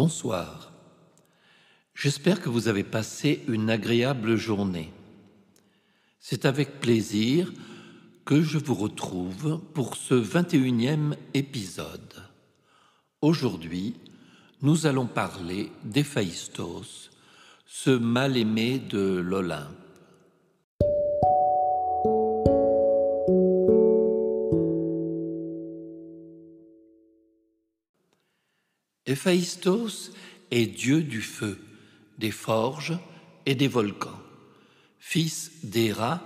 Bonsoir. J'espère que vous avez passé une agréable journée. C'est avec plaisir que je vous retrouve pour ce 21e épisode. Aujourd'hui, nous allons parler d'Héphaïstos, ce mal-aimé de l'Olympe. Héphaïstos est dieu du feu, des forges et des volcans. Fils d'Héra,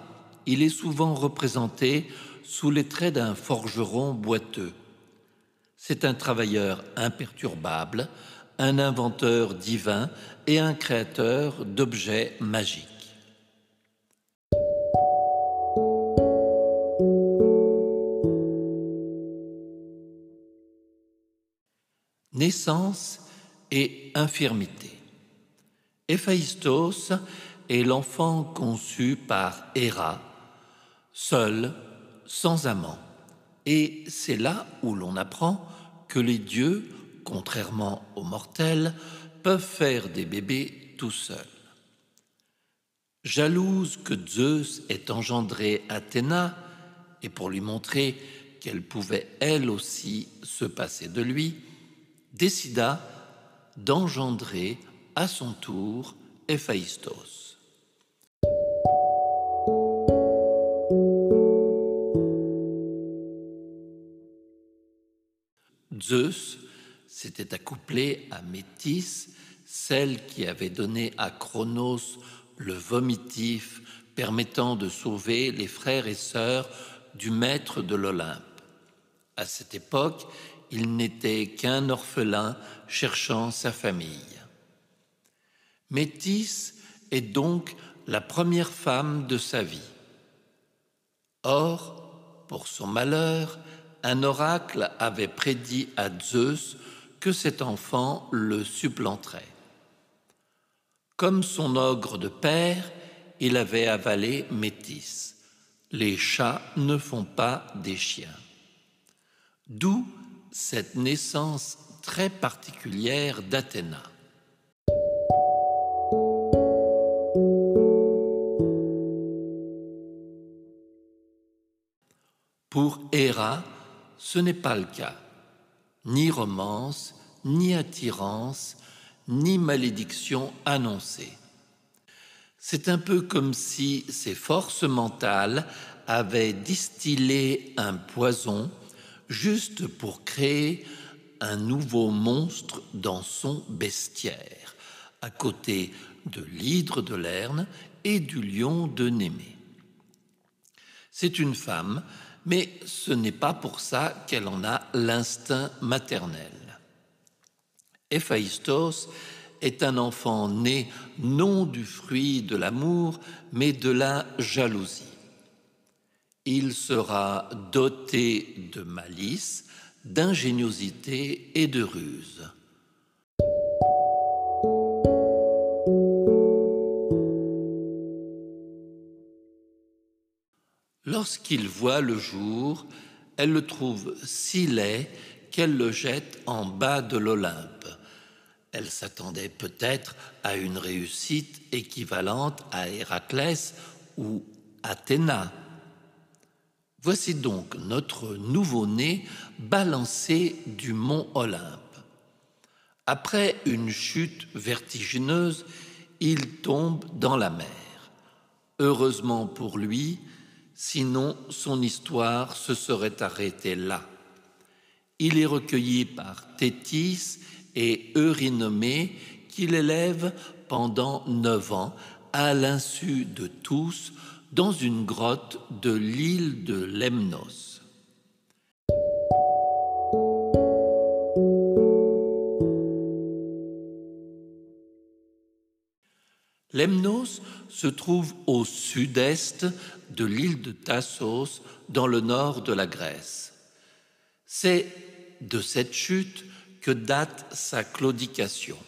il est souvent représenté sous les traits d'un forgeron boiteux. C'est un travailleur imperturbable, un inventeur divin et un créateur d'objets magiques. Naissance et infirmité. Héphaïstos est l'enfant conçu par Héra, seul, sans amant. Et c'est là où l'on apprend que les dieux, contrairement aux mortels, peuvent faire des bébés tout seuls. Jalouse que Zeus ait engendré Athéna, et pour lui montrer qu'elle pouvait elle aussi se passer de lui, décida d'engendrer à son tour Héphaïstos. Zeus s'était accouplé à Métis, celle qui avait donné à Cronos le vomitif permettant de sauver les frères et sœurs du maître de l'Olympe. À cette époque, il n'était qu'un orphelin cherchant sa famille. Métis est donc la première femme de sa vie. Or, pour son malheur, un oracle avait prédit à Zeus que cet enfant le supplanterait. Comme son ogre de père, il avait avalé Métis. Les chats ne font pas des chiens. D'où cette naissance très particulière d'Athéna. Pour Héra, ce n'est pas le cas. Ni romance, ni attirance, ni malédiction annoncée. C'est un peu comme si ses forces mentales avaient distillé un poison juste pour créer un nouveau monstre dans son bestiaire, à côté de l'hydre de Lerne et du lion de Némée. C'est une femme, mais ce n'est pas pour ça qu'elle en a l'instinct maternel. Héphaïstos est un enfant né non du fruit de l'amour, mais de la jalousie il sera doté de malice, d'ingéniosité et de ruse. Lorsqu'il voit le jour, elle le trouve si laid qu'elle le jette en bas de l'Olympe. Elle s'attendait peut-être à une réussite équivalente à Héraclès ou Athéna Voici donc notre nouveau-né balancé du mont Olympe. Après une chute vertigineuse, il tombe dans la mer. Heureusement pour lui, sinon son histoire se serait arrêtée là. Il est recueilli par Thétis et Eurynomée qui l'élèvent pendant neuf ans à l'insu de tous dans une grotte de l'île de Lemnos. Lemnos se trouve au sud-est de l'île de Tassos, dans le nord de la Grèce. C'est de cette chute que date sa claudication.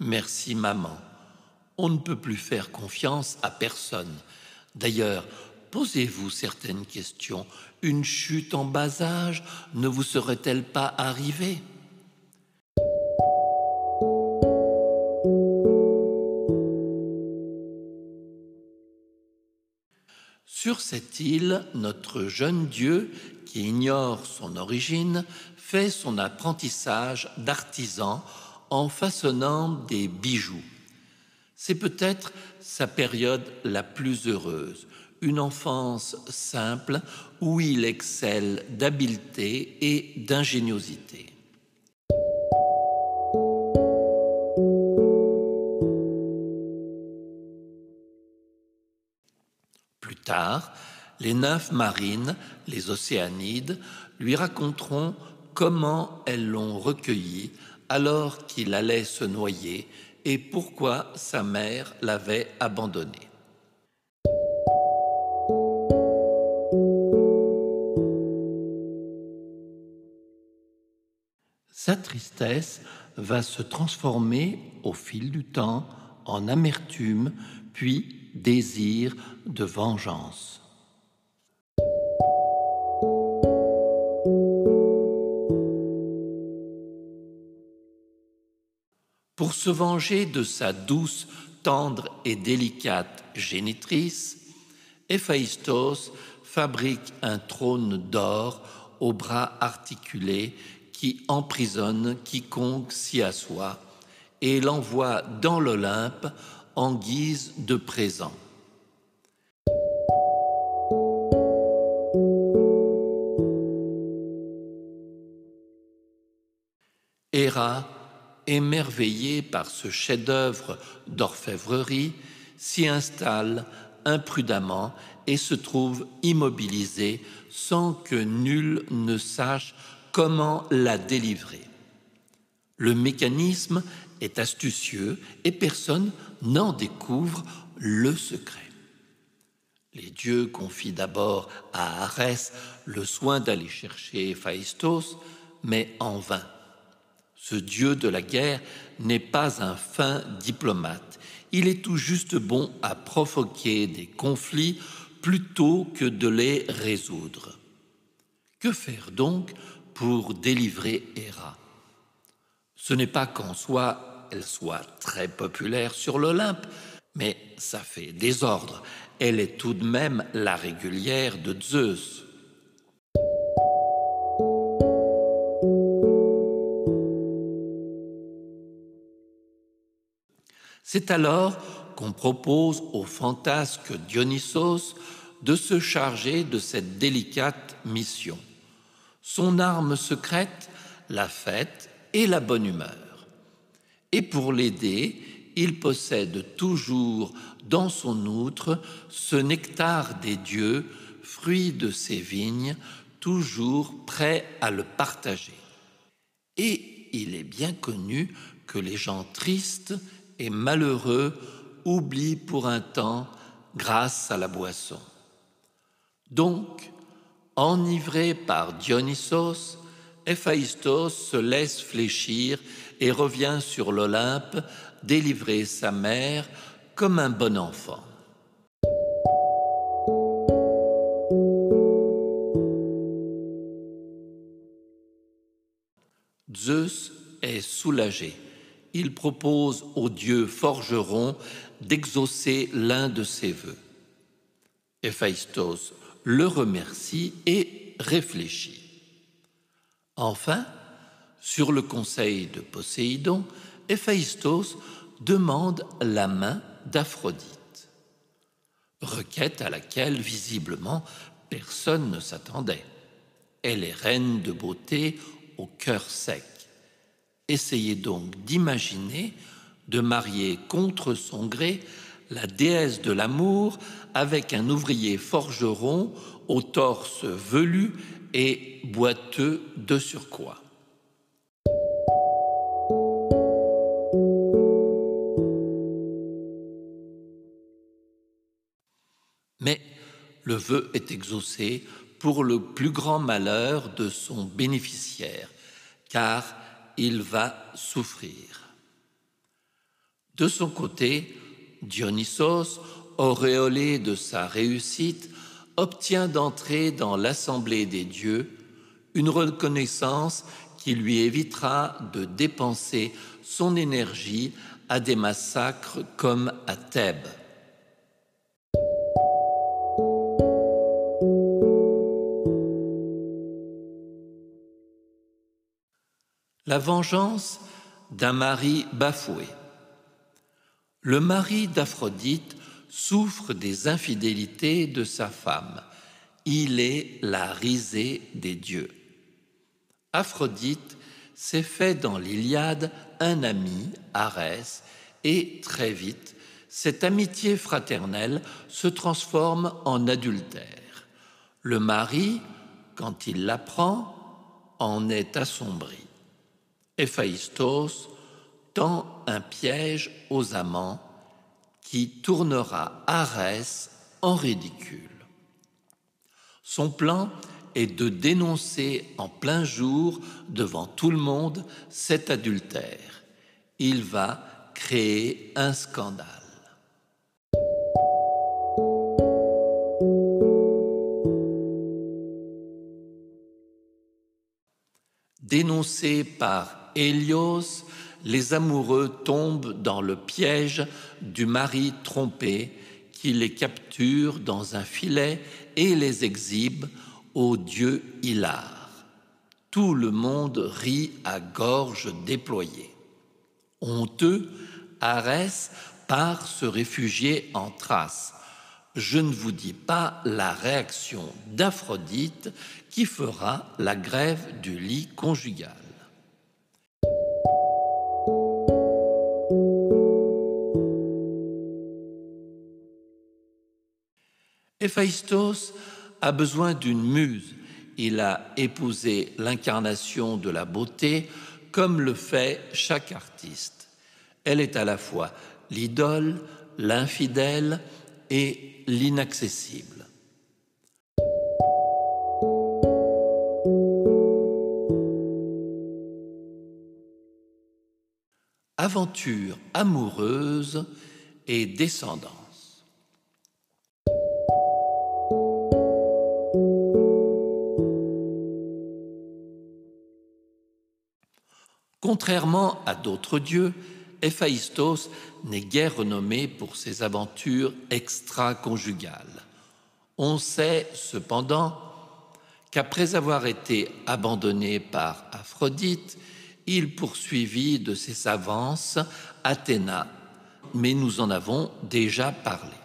Merci maman. On ne peut plus faire confiance à personne, D'ailleurs, posez-vous certaines questions. Une chute en bas âge ne vous serait-elle pas arrivée? Sur cette île, notre jeune Dieu, qui ignore son origine, fait son apprentissage d'artisan en façonnant des bijoux. C'est peut-être sa période la plus heureuse, une enfance simple où il excelle d'habileté et d'ingéniosité. Plus tard, les nymphes marines, les océanides, lui raconteront comment elles l'ont recueilli alors qu'il allait se noyer et pourquoi sa mère l'avait abandonné. Sa tristesse va se transformer au fil du temps en amertume, puis désir de vengeance. Se venger de sa douce, tendre et délicate génitrice, Héphaïstos fabrique un trône d'or aux bras articulés qui emprisonne quiconque s'y assoit et l'envoie dans l'Olympe en guise de présent. Héra, émerveillée par ce chef-d'œuvre d'orfèvrerie, s'y installe imprudemment et se trouve immobilisée sans que nul ne sache comment la délivrer. Le mécanisme est astucieux et personne n'en découvre le secret. Les dieux confient d'abord à Arès le soin d'aller chercher Phaistos, mais en vain. Ce dieu de la guerre n'est pas un fin diplomate. Il est tout juste bon à provoquer des conflits plutôt que de les résoudre. Que faire donc pour délivrer Héra. Ce n'est pas qu'en soi elle soit très populaire sur l'Olympe, mais ça fait désordre. Elle est tout de même la régulière de Zeus. C'est alors qu'on propose au fantasque Dionysos de se charger de cette délicate mission son arme secrète, la fête et la bonne humeur. Et pour l'aider, il possède toujours dans son outre ce nectar des dieux, fruit de ses vignes, toujours prêt à le partager. Et il est bien connu que les gens tristes et malheureux oublient pour un temps grâce à la boisson. Donc, Enivré par Dionysos, Héphaïstos se laisse fléchir et revient sur l'Olympe délivrer sa mère comme un bon enfant. Zeus est soulagé. Il propose au dieu forgeron d'exaucer l'un de ses vœux. Héphaïstos le remercie et réfléchit. Enfin, sur le conseil de Poséidon, Héphaïstos demande la main d'Aphrodite, requête à laquelle visiblement personne ne s'attendait. Elle est reine de beauté au cœur sec. Essayez donc d'imaginer de marier contre son gré la déesse de l'amour avec un ouvrier forgeron au torse velu et boiteux de surcroît. Mais le vœu est exaucé pour le plus grand malheur de son bénéficiaire, car il va souffrir. De son côté, Dionysos, auréolé de sa réussite, obtient d'entrer dans l'assemblée des dieux une reconnaissance qui lui évitera de dépenser son énergie à des massacres comme à Thèbes. La vengeance d'un mari bafoué. Le mari d'Aphrodite souffre des infidélités de sa femme. Il est la risée des dieux. Aphrodite s'est fait dans l'Iliade un ami, Arès, et très vite, cette amitié fraternelle se transforme en adultère. Le mari, quand il l'apprend, en est assombri. Héphaïstos tend un piège aux amants qui tournera Arès en ridicule. Son plan est de dénoncer en plein jour devant tout le monde cet adultère. Il va créer un scandale. Dénoncé par Hélios, les amoureux tombent dans le piège du mari trompé qui les capture dans un filet et les exhibe au dieu Hilar. Tout le monde rit à gorge déployée. Honteux, Arès part se réfugier en Thrace. Je ne vous dis pas la réaction d'Aphrodite qui fera la grève du lit conjugal. Héphaïstos a besoin d'une muse. Il a épousé l'incarnation de la beauté comme le fait chaque artiste. Elle est à la fois l'idole, l'infidèle et l'inaccessible. Aventure amoureuse et descendante. Contrairement à d'autres dieux, Héphaïstos n'est guère renommé pour ses aventures extra-conjugales. On sait cependant qu'après avoir été abandonné par Aphrodite, il poursuivit de ses avances Athéna, mais nous en avons déjà parlé.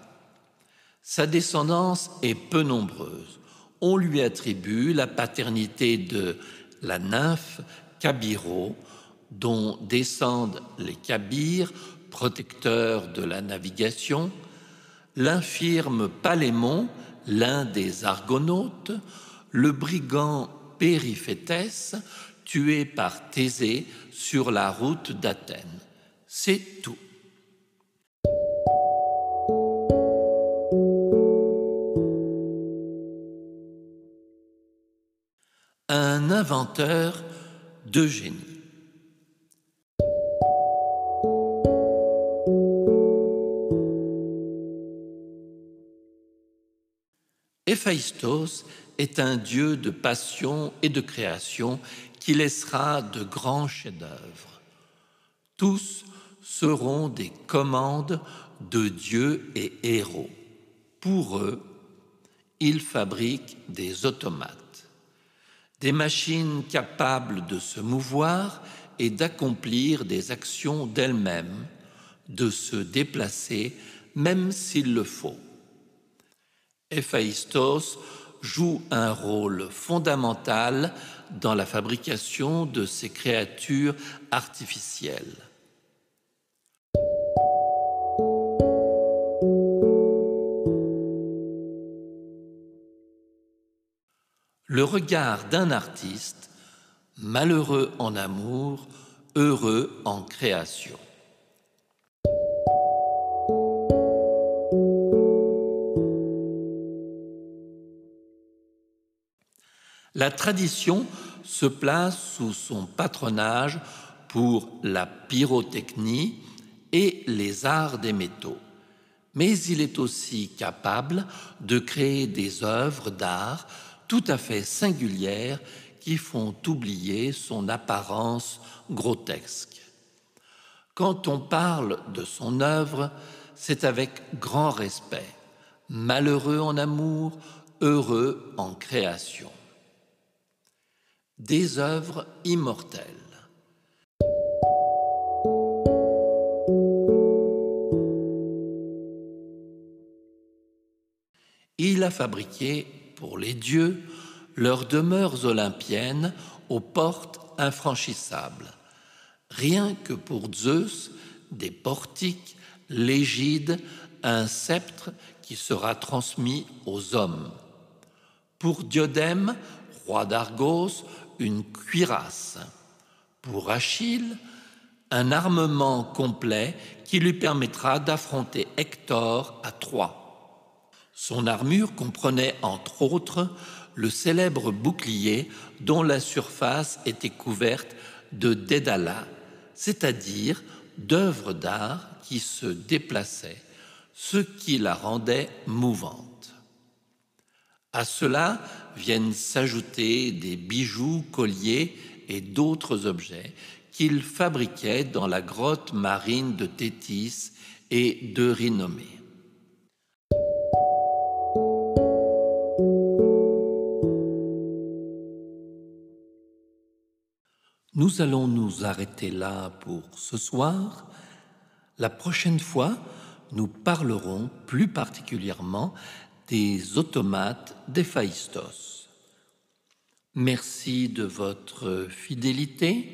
Sa descendance est peu nombreuse. On lui attribue la paternité de la nymphe Cabiro, dont descendent les Kabyres, protecteurs de la navigation, l'infirme Palémon, l'un des Argonautes, le brigand Périphétès, tué par Thésée sur la route d'Athènes. C'est tout. Un inventeur de génie. Héphaïstos est un dieu de passion et de création qui laissera de grands chefs-d'œuvre. Tous seront des commandes de dieux et héros. Pour eux, il fabrique des automates, des machines capables de se mouvoir et d'accomplir des actions d'elles-mêmes, de se déplacer même s'il le faut. Héphaïstos joue un rôle fondamental dans la fabrication de ces créatures artificielles. Le regard d'un artiste, malheureux en amour, heureux en création. La tradition se place sous son patronage pour la pyrotechnie et les arts des métaux. Mais il est aussi capable de créer des œuvres d'art tout à fait singulières qui font oublier son apparence grotesque. Quand on parle de son œuvre, c'est avec grand respect, malheureux en amour, heureux en création des œuvres immortelles. Il a fabriqué pour les dieux leurs demeures olympiennes aux portes infranchissables. Rien que pour Zeus, des portiques, l'égide, un sceptre qui sera transmis aux hommes. Pour Diodème, roi d'Argos, une cuirasse. Pour Achille, un armement complet qui lui permettra d'affronter Hector à Troie. Son armure comprenait entre autres le célèbre bouclier dont la surface était couverte de dédala, c'est-à-dire d'œuvres d'art qui se déplaçaient, ce qui la rendait mouvante. À cela viennent s'ajouter des bijoux, colliers et d'autres objets qu'il fabriquait dans la grotte marine de Tétis et de Rhinomée. Nous allons nous arrêter là pour ce soir. La prochaine fois, nous parlerons plus particulièrement des automates d'Héphaïstos. Merci de votre fidélité.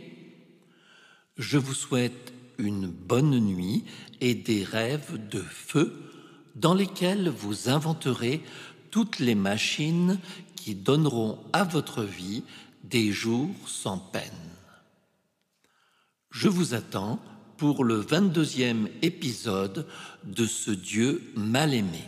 Je vous souhaite une bonne nuit et des rêves de feu dans lesquels vous inventerez toutes les machines qui donneront à votre vie des jours sans peine. Je vous attends pour le 22e épisode de ce Dieu mal aimé.